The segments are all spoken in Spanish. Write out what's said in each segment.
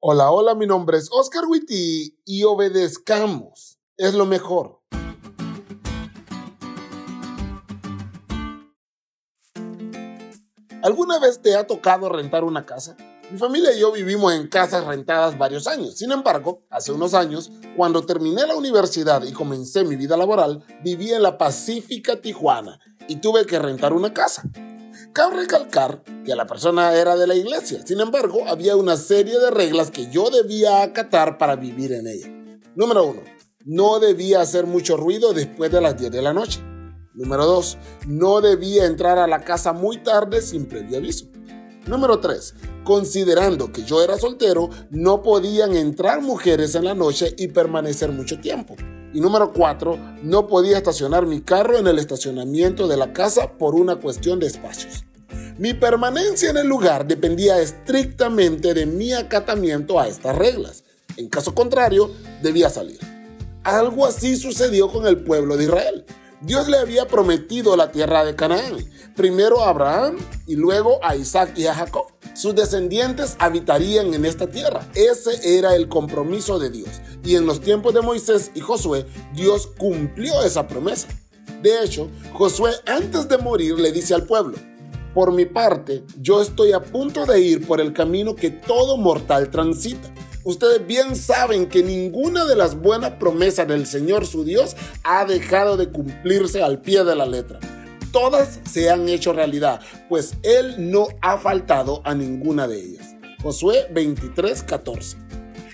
Hola, hola, mi nombre es Oscar Witty y obedezcamos. Es lo mejor. ¿Alguna vez te ha tocado rentar una casa? Mi familia y yo vivimos en casas rentadas varios años. Sin embargo, hace unos años, cuando terminé la universidad y comencé mi vida laboral, viví en la Pacífica Tijuana y tuve que rentar una casa. Cabe recalcar que la persona era de la iglesia, sin embargo, había una serie de reglas que yo debía acatar para vivir en ella. Número 1. No debía hacer mucho ruido después de las 10 de la noche. Número 2. No debía entrar a la casa muy tarde sin previo aviso. Número 3. Considerando que yo era soltero, no podían entrar mujeres en la noche y permanecer mucho tiempo. Y número 4. No podía estacionar mi carro en el estacionamiento de la casa por una cuestión de espacios. Mi permanencia en el lugar dependía estrictamente de mi acatamiento a estas reglas. En caso contrario, debía salir. Algo así sucedió con el pueblo de Israel. Dios le había prometido la tierra de Canaán, primero a Abraham y luego a Isaac y a Jacob. Sus descendientes habitarían en esta tierra. Ese era el compromiso de Dios. Y en los tiempos de Moisés y Josué, Dios cumplió esa promesa. De hecho, Josué antes de morir le dice al pueblo, por mi parte, yo estoy a punto de ir por el camino que todo mortal transita. Ustedes bien saben que ninguna de las buenas promesas del Señor su Dios ha dejado de cumplirse al pie de la letra. Todas se han hecho realidad, pues Él no ha faltado a ninguna de ellas. Josué 23, 14.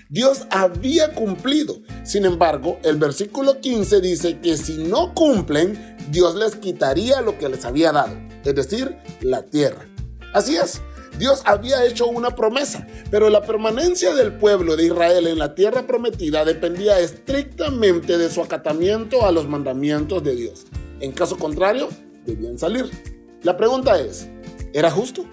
Dios había cumplido. Sin embargo, el versículo 15 dice que si no cumplen, Dios les quitaría lo que les había dado, es decir, la tierra. Así es, Dios había hecho una promesa, pero la permanencia del pueblo de Israel en la tierra prometida dependía estrictamente de su acatamiento a los mandamientos de Dios. En caso contrario, debían salir. La pregunta es, ¿era justo?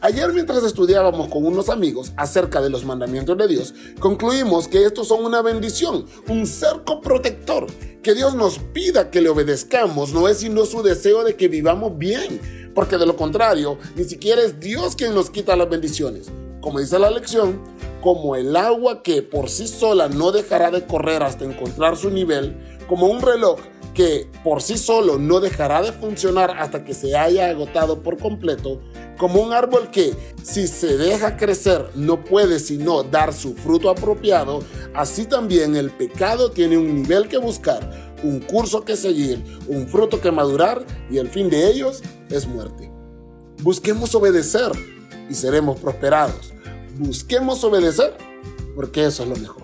Ayer mientras estudiábamos con unos amigos acerca de los mandamientos de Dios, concluimos que estos son una bendición, un cerco protector. Que Dios nos pida que le obedezcamos no es sino su deseo de que vivamos bien, porque de lo contrario, ni siquiera es Dios quien nos quita las bendiciones. Como dice la lección, como el agua que por sí sola no dejará de correr hasta encontrar su nivel, como un reloj que por sí solo no dejará de funcionar hasta que se haya agotado por completo, como un árbol que, si se deja crecer, no puede sino dar su fruto apropiado, así también el pecado tiene un nivel que buscar, un curso que seguir, un fruto que madurar, y el fin de ellos es muerte. Busquemos obedecer y seremos prosperados. Busquemos obedecer porque eso es lo mejor.